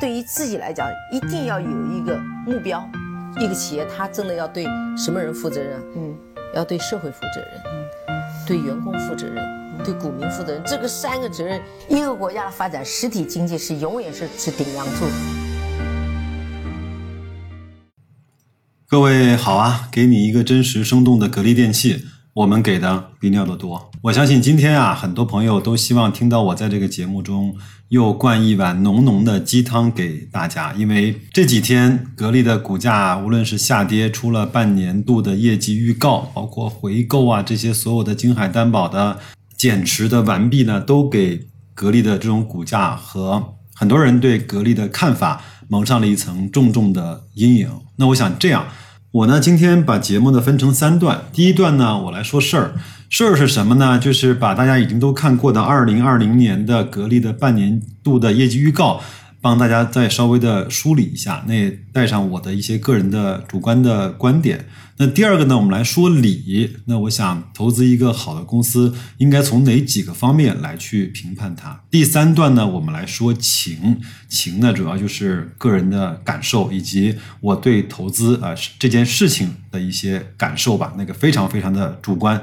对于自己来讲，一定要有一个目标。一个企业，它真的要对什么人负责任？嗯，要对社会负责任，嗯，对员工负责任，对股民负责任。这个三个责任，一个国家的发展，实体经济是永远是是顶梁柱。各位好啊，给你一个真实生动的格力电器。我们给的比尿的多，我相信今天啊，很多朋友都希望听到我在这个节目中又灌一碗浓浓的鸡汤给大家，因为这几天格力的股价无论是下跌，出了半年度的业绩预告，包括回购啊这些所有的金海担保的减持的完毕呢，都给格力的这种股价和很多人对格力的看法蒙上了一层重重的阴影。那我想这样。我呢，今天把节目呢分成三段。第一段呢，我来说事儿。事儿是什么呢？就是把大家已经都看过的二零二零年的格力的半年度的业绩预告。帮大家再稍微的梳理一下，那带上我的一些个人的主观的观点。那第二个呢，我们来说理。那我想投资一个好的公司，应该从哪几个方面来去评判它？第三段呢，我们来说情。情呢，主要就是个人的感受，以及我对投资啊这件事情的一些感受吧。那个非常非常的主观，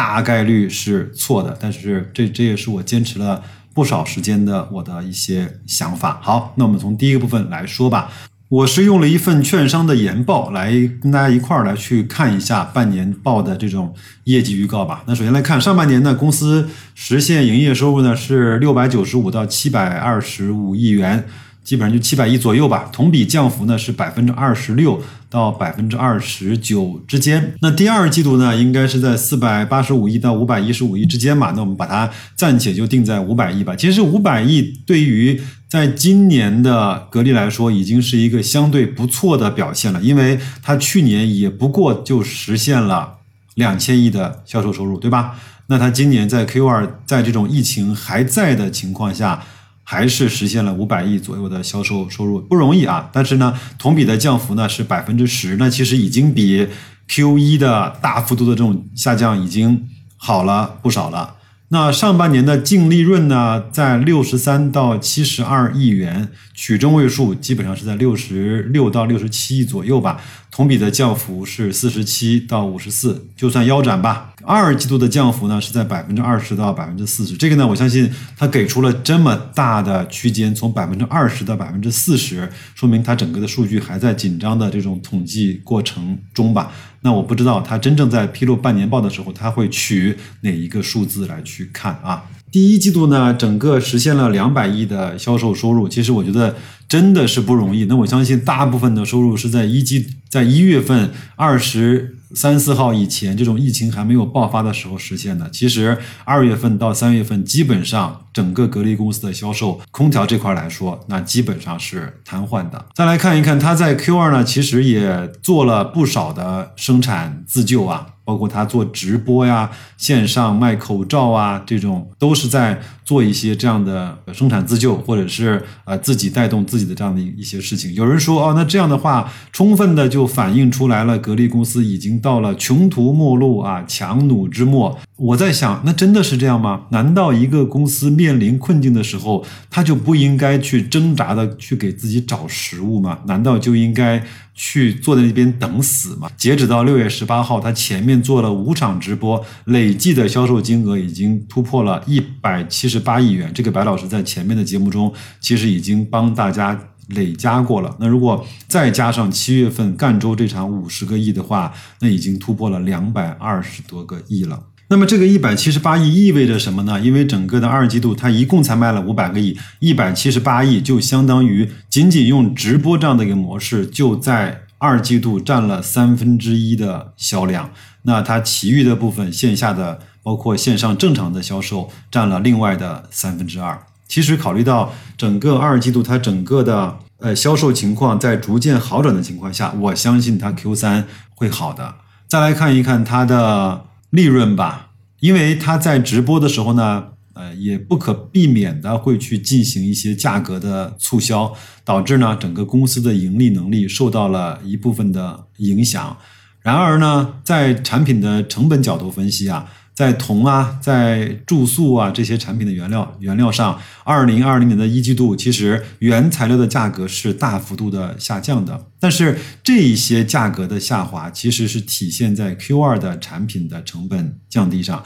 大概率是错的，但是这这也是我坚持了。不少时间的我的一些想法。好，那我们从第一个部分来说吧。我是用了一份券商的研报来跟大家一块儿来去看一下半年报的这种业绩预告吧。那首先来看上半年呢，公司实现营业收入呢是六百九十五到七百二十五亿元。基本上就七百亿左右吧，同比降幅呢是百分之二十六到百分之二十九之间。那第二季度呢，应该是在四百八十五亿到五百一十五亿之间嘛。那我们把它暂且就定在五百亿吧。其实五百亿对于在今年的格力来说，已经是一个相对不错的表现了，因为它去年也不过就实现了两千亿的销售收入，对吧？那它今年在 Q 二，在这种疫情还在的情况下。还是实现了五百亿左右的销售收入，不容易啊！但是呢，同比的降幅呢是百分之十，那其实已经比 Q 一的大幅度的这种下降已经好了不少了。那上半年的净利润呢，在六十三到七十二亿元，取中位数基本上是在六十六到六十七亿左右吧。同比的降幅是四十七到五十四，就算腰斩吧。二季度的降幅呢是在百分之二十到百分之四十，这个呢，我相信它给出了这么大的区间，从百分之二十到百分之四十，说明它整个的数据还在紧张的这种统计过程中吧。那我不知道它真正在披露半年报的时候，它会取哪一个数字来去看啊？第一季度呢，整个实现了两百亿的销售收入，其实我觉得真的是不容易。那我相信大部分的收入是在一季，在一月份二十。三四号以前，这种疫情还没有爆发的时候实现的。其实二月份到三月份，基本上整个格力公司的销售，空调这块来说，那基本上是瘫痪的。再来看一看，它在 Q 二呢，其实也做了不少的生产自救啊。包括他做直播呀、线上卖口罩啊，这种都是在做一些这样的生产自救，或者是呃自己带动自己的这样的一些事情。有人说哦，那这样的话，充分的就反映出来了，格力公司已经到了穷途末路啊、强弩之末。我在想，那真的是这样吗？难道一个公司面临困境的时候，他就不应该去挣扎的去给自己找食物吗？难道就应该？去坐在那边等死嘛？截止到六月十八号，他前面做了五场直播，累计的销售金额已经突破了一百七十八亿元。这个白老师在前面的节目中其实已经帮大家累加过了。那如果再加上七月份赣州这场五十个亿的话，那已经突破了两百二十多个亿了。那么这个一百七十八亿意味着什么呢？因为整个的二季度它一共才卖了五百个亿，一百七十八亿就相当于仅仅用直播这样的一个模式，就在二季度占了三分之一的销量。那它其余的部分线下的，包括线上正常的销售，占了另外的三分之二。其实考虑到整个二季度它整个的呃销售情况在逐渐好转的情况下，我相信它 Q 三会好的。再来看一看它的。利润吧，因为他在直播的时候呢，呃，也不可避免的会去进行一些价格的促销，导致呢整个公司的盈利能力受到了一部分的影响。然而呢，在产品的成本角度分析啊，在铜啊，在注塑啊这些产品的原料原料上，二零二零年的一季度，其实原材料的价格是大幅度的下降的。但是这一些价格的下滑，其实是体现在 Q 二的产品的成本降低上。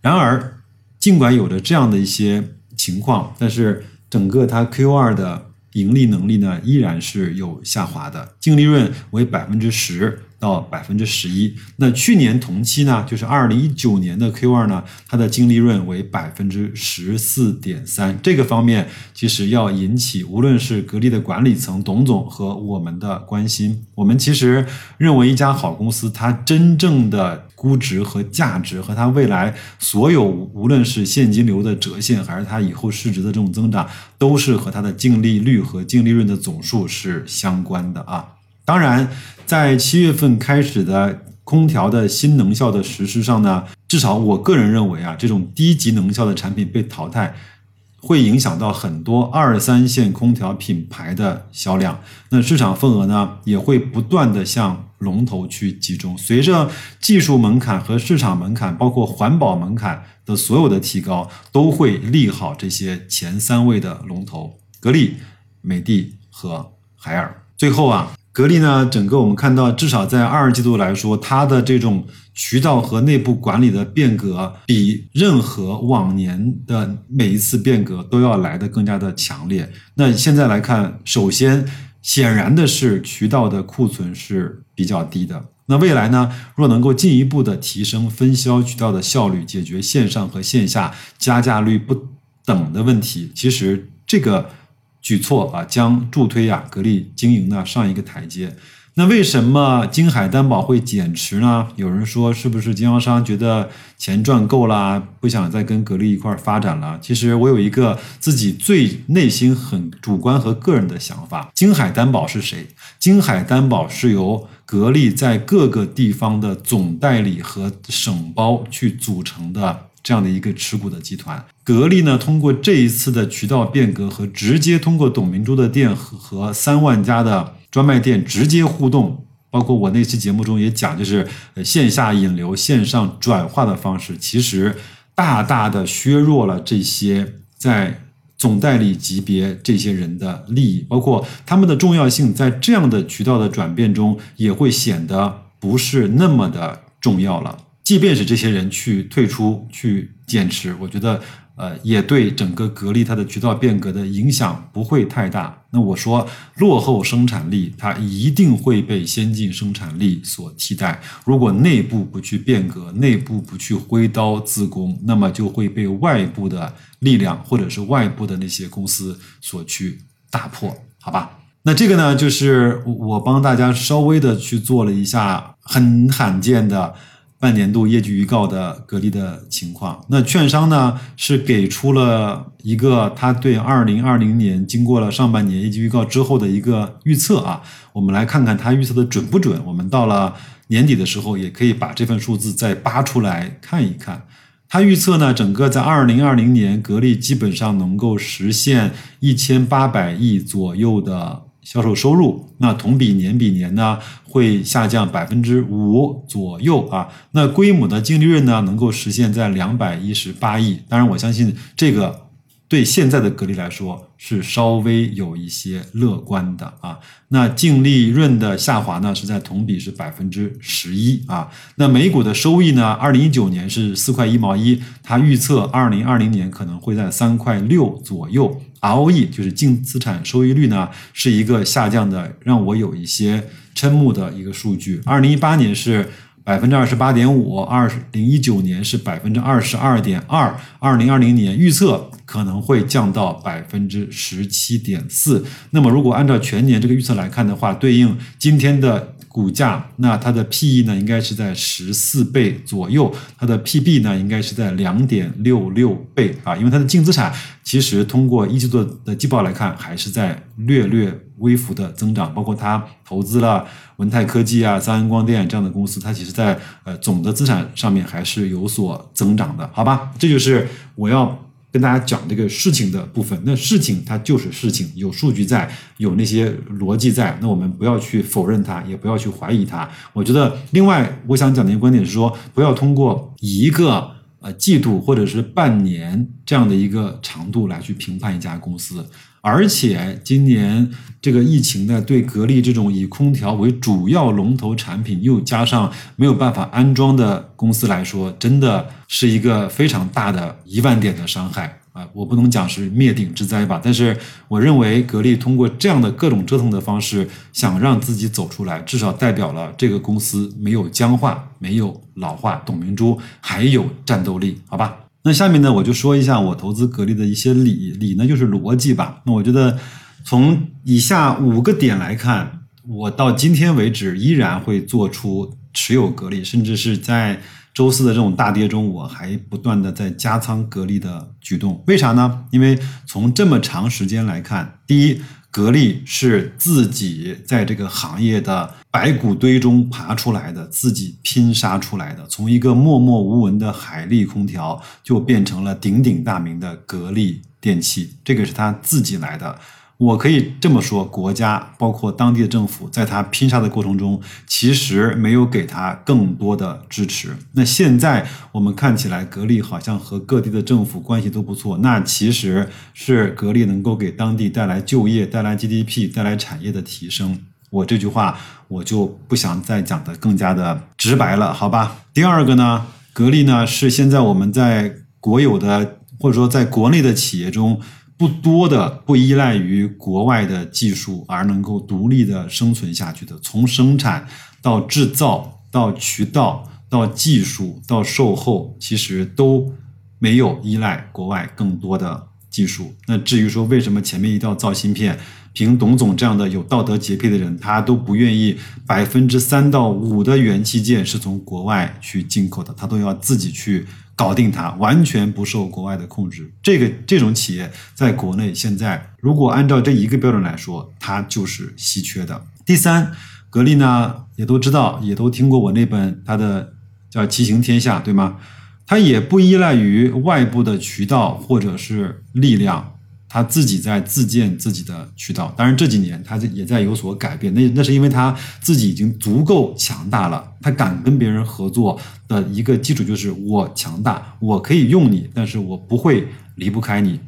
然而，尽管有着这样的一些情况，但是整个它 Q 二的盈利能力呢，依然是有下滑的，净利润为百分之十。到百分之十一，那去年同期呢，就是二零一九年的 Q 二呢，它的净利润为百分之十四点三，这个方面其实要引起无论是格力的管理层董总和我们的关心。我们其实认为一家好公司，它真正的估值和价值和它未来所有无论是现金流的折现，还是它以后市值的这种增长，都是和它的净利率和净利润的总数是相关的啊。当然，在七月份开始的空调的新能效的实施上呢，至少我个人认为啊，这种低级能效的产品被淘汰，会影响到很多二三线空调品牌的销量。那市场份额呢，也会不断的向龙头去集中。随着技术门槛和市场门槛，包括环保门槛的所有的提高，都会利好这些前三位的龙头：格力、美的和海尔。最后啊。格力呢，整个我们看到，至少在二季度来说，它的这种渠道和内部管理的变革，比任何往年的每一次变革都要来的更加的强烈。那现在来看，首先显然的是，渠道的库存是比较低的。那未来呢，若能够进一步的提升分销渠道的效率，解决线上和线下加价率不等的问题，其实这个。举措啊，将助推啊格力经营呢上一个台阶。那为什么金海担保会减持呢？有人说是不是经销商觉得钱赚够了，不想再跟格力一块发展了？其实我有一个自己最内心很主观和个人的想法。金海担保是谁？金海担保是由格力在各个地方的总代理和省包去组成的。这样的一个持股的集团，格力呢，通过这一次的渠道变革和直接通过董明珠的店和和三万家的专卖店直接互动，包括我那期节目中也讲，就是线下引流、线上转化的方式，其实大大的削弱了这些在总代理级别这些人的利益，包括他们的重要性，在这样的渠道的转变中，也会显得不是那么的重要了。即便是这些人去退出、去减持，我觉得，呃，也对整个格力它的渠道变革的影响不会太大。那我说，落后生产力它一定会被先进生产力所替代。如果内部不去变革，内部不去挥刀自宫，那么就会被外部的力量或者是外部的那些公司所去打破，好吧？那这个呢，就是我帮大家稍微的去做了一下很罕见的。半年度业绩预告的格力的情况，那券商呢是给出了一个他对二零二零年经过了上半年业绩预告之后的一个预测啊，我们来看看他预测的准不准。我们到了年底的时候，也可以把这份数字再扒出来看一看。他预测呢，整个在二零二零年，格力基本上能够实现一千八百亿左右的。销售收入，那同比年比年呢会下降百分之五左右啊。那规模的净利润呢能够实现在两百一十八亿。当然，我相信这个。对现在的格力来说是稍微有一些乐观的啊，那净利润的下滑呢是在同比是百分之十一啊，那每股的收益呢，二零一九年是四块一毛一，它预测二零二零年可能会在三块六左右，ROE 就是净资产收益率呢是一个下降的，让我有一些瞠目的一个数据，二零一八年是。百分之二十八点五，二零一九年是百分之二十二点二，二零二零年预测可能会降到百分之十七点四。那么，如果按照全年这个预测来看的话，对应今天的股价，那它的 P/E 呢，应该是在十四倍左右，它的 P/B 呢，应该是在两点六六倍啊，因为它的净资产其实通过一季度的季报来看，还是在略略微幅的增长，包括它投资了。文泰科技啊，三安光电这样的公司，它其实在呃总的资产上面还是有所增长的，好吧？这就是我要跟大家讲这个事情的部分。那事情它就是事情，有数据在，有那些逻辑在，那我们不要去否认它，也不要去怀疑它。我觉得，另外我想讲的一个观点是说，不要通过一个呃季度或者是半年这样的一个长度来去评判一家公司。而且今年这个疫情呢，对格力这种以空调为主要龙头产品，又加上没有办法安装的公司来说，真的是一个非常大的一万点的伤害啊！我不能讲是灭顶之灾吧，但是我认为格力通过这样的各种折腾的方式，想让自己走出来，至少代表了这个公司没有僵化，没有老化，董明珠还有战斗力，好吧？那下面呢，我就说一下我投资格力的一些理理呢，就是逻辑吧。那我觉得从以下五个点来看，我到今天为止依然会做出持有格力，甚至是在周四的这种大跌中，我还不断的在加仓格力的举动。为啥呢？因为从这么长时间来看，第一。格力是自己在这个行业的白骨堆中爬出来的，自己拼杀出来的。从一个默默无闻的海力空调，就变成了鼎鼎大名的格力电器，这个是他自己来的。我可以这么说，国家包括当地的政府，在他拼杀的过程中，其实没有给他更多的支持。那现在我们看起来，格力好像和各地的政府关系都不错，那其实是格力能够给当地带来就业、带来 GDP、带来产业的提升。我这句话我就不想再讲的更加的直白了，好吧？第二个呢，格力呢是现在我们在国有的或者说在国内的企业中。不多的不依赖于国外的技术而能够独立的生存下去的，从生产到制造到渠道到技术到售后，其实都没有依赖国外更多的技术。那至于说为什么前面一定要造芯片，凭董总这样的有道德洁癖的人，他都不愿意百分之三到五的元器件是从国外去进口的，他都要自己去。搞定它，完全不受国外的控制。这个这种企业在国内现在，如果按照这一个标准来说，它就是稀缺的。第三，格力呢也都知道，也都听过我那本它的叫《骑行天下》，对吗？它也不依赖于外部的渠道或者是力量。他自己在自建自己的渠道，当然这几年他也在有所改变。那那是因为他自己已经足够强大了，他敢跟别人合作的一个基础就是我强大，我可以用你，但是我不会离不开你。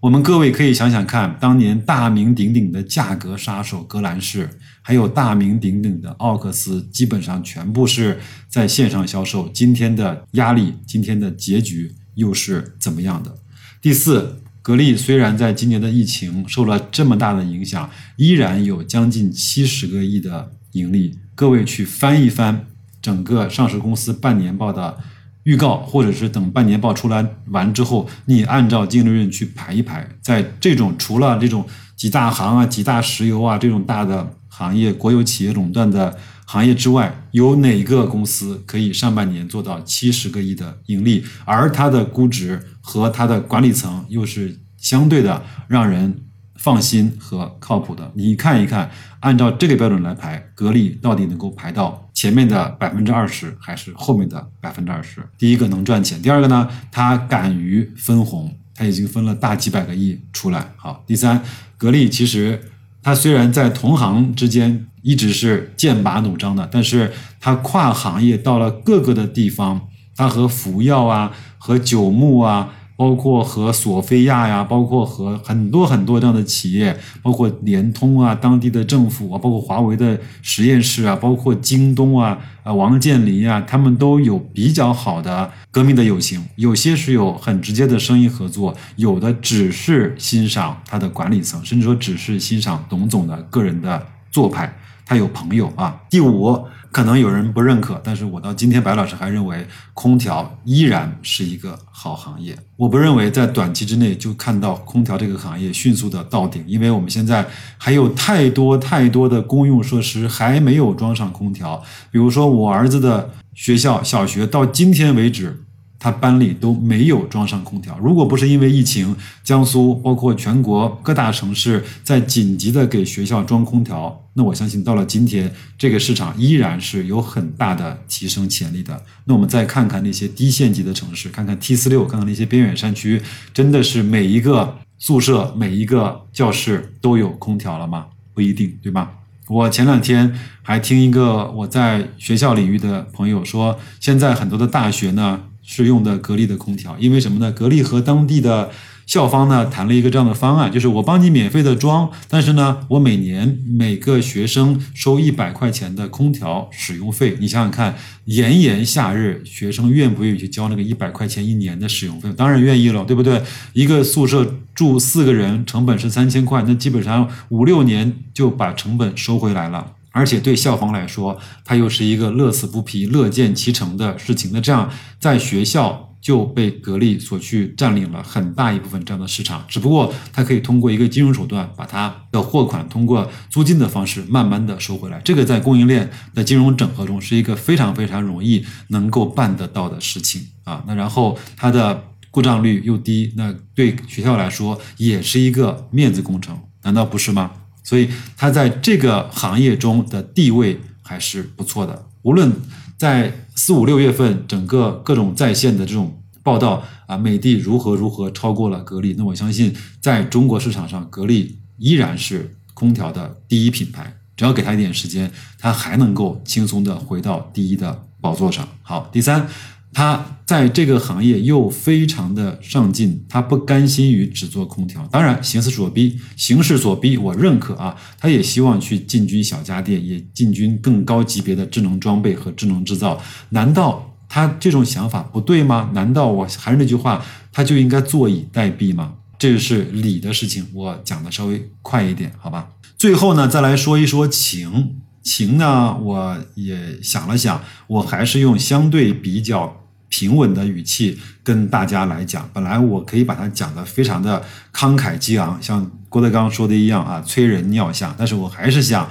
我们各位可以想想看，当年大名鼎鼎的价格杀手格兰仕，还有大名鼎鼎的奥克斯，基本上全部是在线上销售。今天的压力，今天的结局又是怎么样的？第四。格力虽然在今年的疫情受了这么大的影响，依然有将近七十个亿的盈利。各位去翻一翻整个上市公司半年报的预告，或者是等半年报出来完之后，你按照净利润去排一排，在这种除了这种几大行啊、几大石油啊这种大的行业国有企业垄断的。行业之外有哪个公司可以上半年做到七十个亿的盈利，而它的估值和它的管理层又是相对的让人放心和靠谱的？你看一看，按照这个标准来排，格力到底能够排到前面的百分之二十，还是后面的百分之二十？第一个能赚钱，第二个呢，它敢于分红，它已经分了大几百个亿出来。好，第三，格力其实它虽然在同行之间。一直是剑拔弩张的，但是它跨行业到了各个的地方，它和福耀啊、和九牧啊，包括和索菲亚呀，包括和很多很多这样的企业，包括联通啊、当地的政府啊，包括华为的实验室啊，包括京东啊、啊王健林啊，他们都有比较好的革命的友情。有些是有很直接的生意合作，有的只是欣赏他的管理层，甚至说只是欣赏董总的个人的做派。他有朋友啊。第五，可能有人不认可，但是我到今天，白老师还认为空调依然是一个好行业。我不认为在短期之内就看到空调这个行业迅速的到顶，因为我们现在还有太多太多的公用设施还没有装上空调。比如说我儿子的学校小学，到今天为止。他班里都没有装上空调。如果不是因为疫情，江苏包括全国各大城市在紧急的给学校装空调，那我相信到了今天，这个市场依然是有很大的提升潜力的。那我们再看看那些低县级的城市，看看 T 四六，看看那些边远山区，真的是每一个宿舍、每一个教室都有空调了吗？不一定，对吧？我前两天还听一个我在学校领域的朋友说，现在很多的大学呢。是用的格力的空调，因为什么呢？格力和当地的校方呢谈了一个这样的方案，就是我帮你免费的装，但是呢，我每年每个学生收一百块钱的空调使用费。你想想看，炎炎夏日，学生愿不愿意去交那个一百块钱一年的使用费？当然愿意了，对不对？一个宿舍住四个人，成本是三千块，那基本上五六年就把成本收回来了。而且对校方来说，它又是一个乐此不疲、乐见其成的事情。那这样在学校就被格力所去占领了很大一部分这样的市场。只不过它可以通过一个金融手段，把它的货款通过租金的方式慢慢的收回来。这个在供应链的金融整合中是一个非常非常容易能够办得到的事情啊。那然后它的故障率又低，那对学校来说也是一个面子工程，难道不是吗？所以它在这个行业中的地位还是不错的。无论在四五六月份，整个各种在线的这种报道啊，美的如何如何超过了格力，那我相信在中国市场上，格力依然是空调的第一品牌。只要给他一点时间，他还能够轻松的回到第一的宝座上。好，第三。他在这个行业又非常的上进，他不甘心于只做空调。当然，形势所逼，形势所逼，我认可啊。他也希望去进军小家电，也进军更高级别的智能装备和智能制造。难道他这种想法不对吗？难道我还是那句话，他就应该坐以待毙吗？这是理的事情，我讲的稍微快一点，好吧？最后呢，再来说一说情情呢，我也想了想，我还是用相对比较。平稳的语气跟大家来讲，本来我可以把它讲的非常的慷慨激昂，像郭德纲说的一样啊，催人尿下。但是我还是想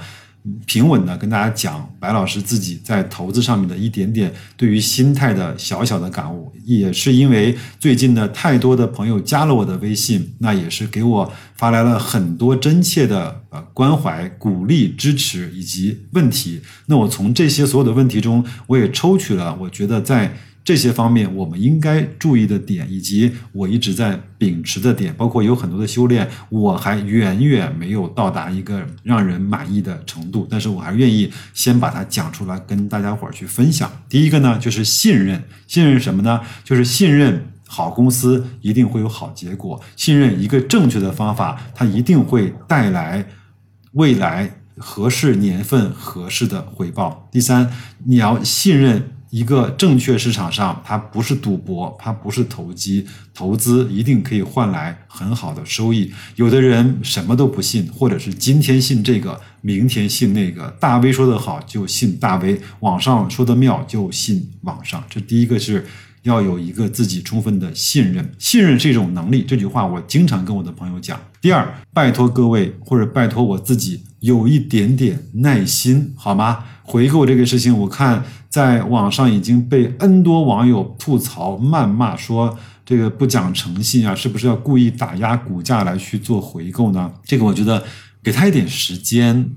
平稳的跟大家讲白老师自己在投资上面的一点点对于心态的小小的感悟，也是因为最近呢太多的朋友加了我的微信，那也是给我发来了很多真切的呃关怀、鼓励、支持以及问题。那我从这些所有的问题中，我也抽取了我觉得在这些方面我们应该注意的点，以及我一直在秉持的点，包括有很多的修炼，我还远远没有到达一个让人满意的程度，但是我还是愿意先把它讲出来，跟大家伙儿去分享。第一个呢，就是信任，信任什么呢？就是信任好公司一定会有好结果，信任一个正确的方法，它一定会带来未来合适年份合适的回报。第三，你要信任。一个正确市场上，它不是赌博，它不是投机，投资一定可以换来很好的收益。有的人什么都不信，或者是今天信这个，明天信那个。大 V 说的好就信大 V，网上说的妙就信网上。这第一个是要有一个自己充分的信任，信任是一种能力。这句话我经常跟我的朋友讲。第二，拜托各位或者拜托我自己有一点点耐心，好吗？回购这个事情，我看在网上已经被 N 多网友吐槽、谩骂，说这个不讲诚信啊，是不是要故意打压股价来去做回购呢？这个我觉得给他一点时间，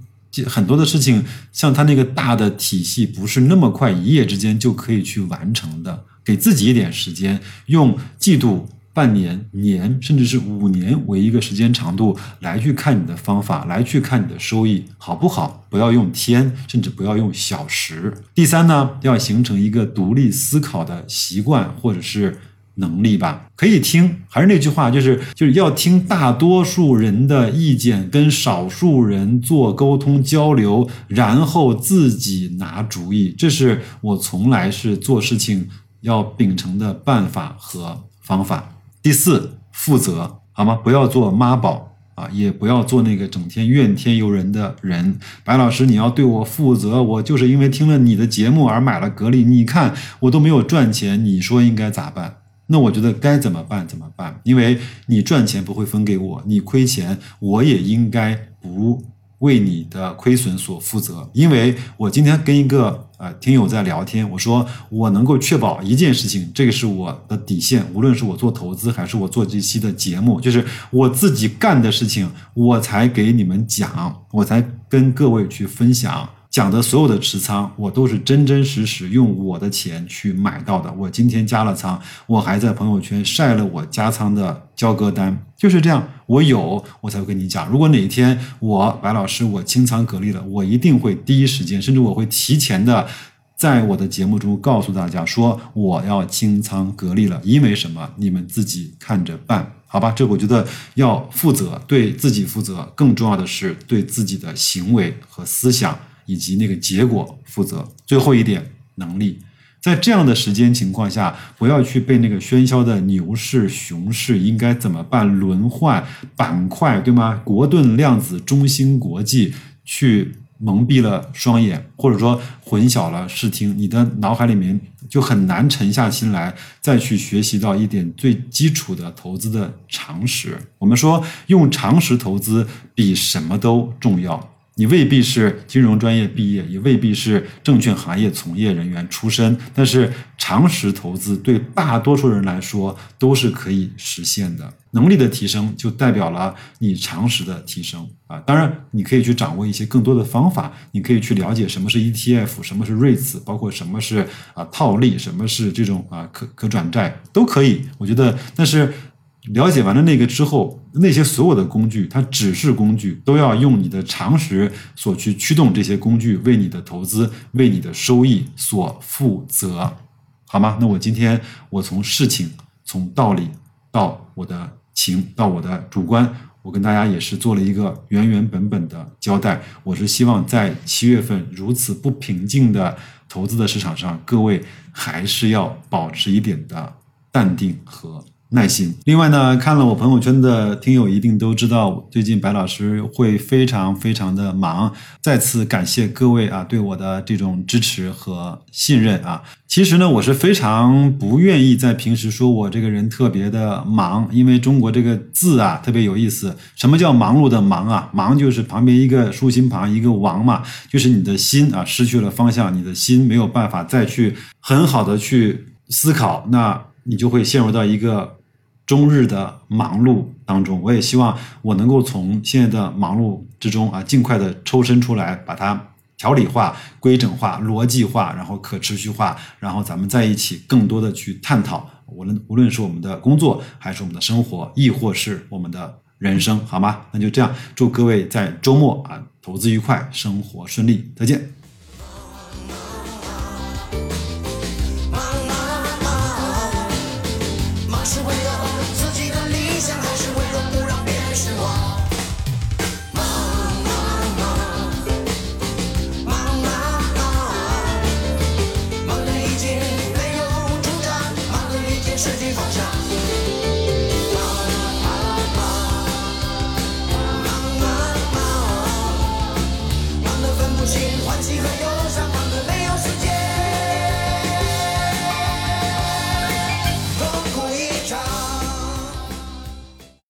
很多的事情像他那个大的体系，不是那么快一夜之间就可以去完成的，给自己一点时间，用季度。半年、年，甚至是五年为一个时间长度来去看你的方法，来去看你的收益好不好？不要用天，甚至不要用小时。第三呢，要形成一个独立思考的习惯或者是能力吧。可以听，还是那句话，就是就是要听大多数人的意见，跟少数人做沟通交流，然后自己拿主意。这是我从来是做事情要秉承的办法和方法。第四，负责好吗？不要做妈宝啊，也不要做那个整天怨天尤人的人。白老师，你要对我负责。我就是因为听了你的节目而买了格力，你看我都没有赚钱，你说应该咋办？那我觉得该怎么办怎么办？因为你赚钱不会分给我，你亏钱我也应该不。为你的亏损所负责，因为我今天跟一个呃听友在聊天，我说我能够确保一件事情，这个是我的底线，无论是我做投资还是我做这期的节目，就是我自己干的事情，我才给你们讲，我才跟各位去分享。讲的所有的持仓，我都是真真实实用我的钱去买到的。我今天加了仓，我还在朋友圈晒了我加仓的交割单，就是这样。我有，我才会跟你讲。如果哪一天我白老师我清仓格力了，我一定会第一时间，甚至我会提前的在我的节目中告诉大家说我要清仓格力了，因为什么？你们自己看着办，好吧？这我觉得要负责，对自己负责，更重要的是对自己的行为和思想以及那个结果负责。最后一点，能力。在这样的时间情况下，不要去被那个喧嚣的牛市、熊市应该怎么办、轮换板块，对吗？国盾、量子、中芯国际去蒙蔽了双眼，或者说混淆了视听，你的脑海里面就很难沉下心来，再去学习到一点最基础的投资的常识。我们说，用常识投资比什么都重要。你未必是金融专业毕业，也未必是证券行业从业人员出身，但是常识投资对大多数人来说都是可以实现的。能力的提升就代表了你常识的提升啊！当然，你可以去掌握一些更多的方法，你可以去了解什么是 ETF，什么是 REITs，包括什么是啊套利，什么是这种啊可可转债都可以。我觉得，但是。了解完了那个之后，那些所有的工具，它只是工具，都要用你的常识所去驱动这些工具，为你的投资、为你的收益所负责，好吗？那我今天我从事情、从道理到我的情，到我的主观，我跟大家也是做了一个原原本本的交代。我是希望在七月份如此不平静的投资的市场上，各位还是要保持一点的淡定和。耐心。另外呢，看了我朋友圈的听友一定都知道，最近白老师会非常非常的忙。再次感谢各位啊，对我的这种支持和信任啊。其实呢，我是非常不愿意在平时说我这个人特别的忙，因为中国这个字啊特别有意思。什么叫忙碌的忙啊？忙就是旁边一个竖心旁一个王嘛，就是你的心啊失去了方向，你的心没有办法再去很好的去思考，那你就会陷入到一个。终日的忙碌当中，我也希望我能够从现在的忙碌之中啊，尽快的抽身出来，把它条理化、规整化、逻辑化，然后可持续化，然后咱们在一起更多的去探讨，无论无论是我们的工作，还是我们的生活，亦或是我们的人生，好吗？那就这样，祝各位在周末啊，投资愉快，生活顺利，再见。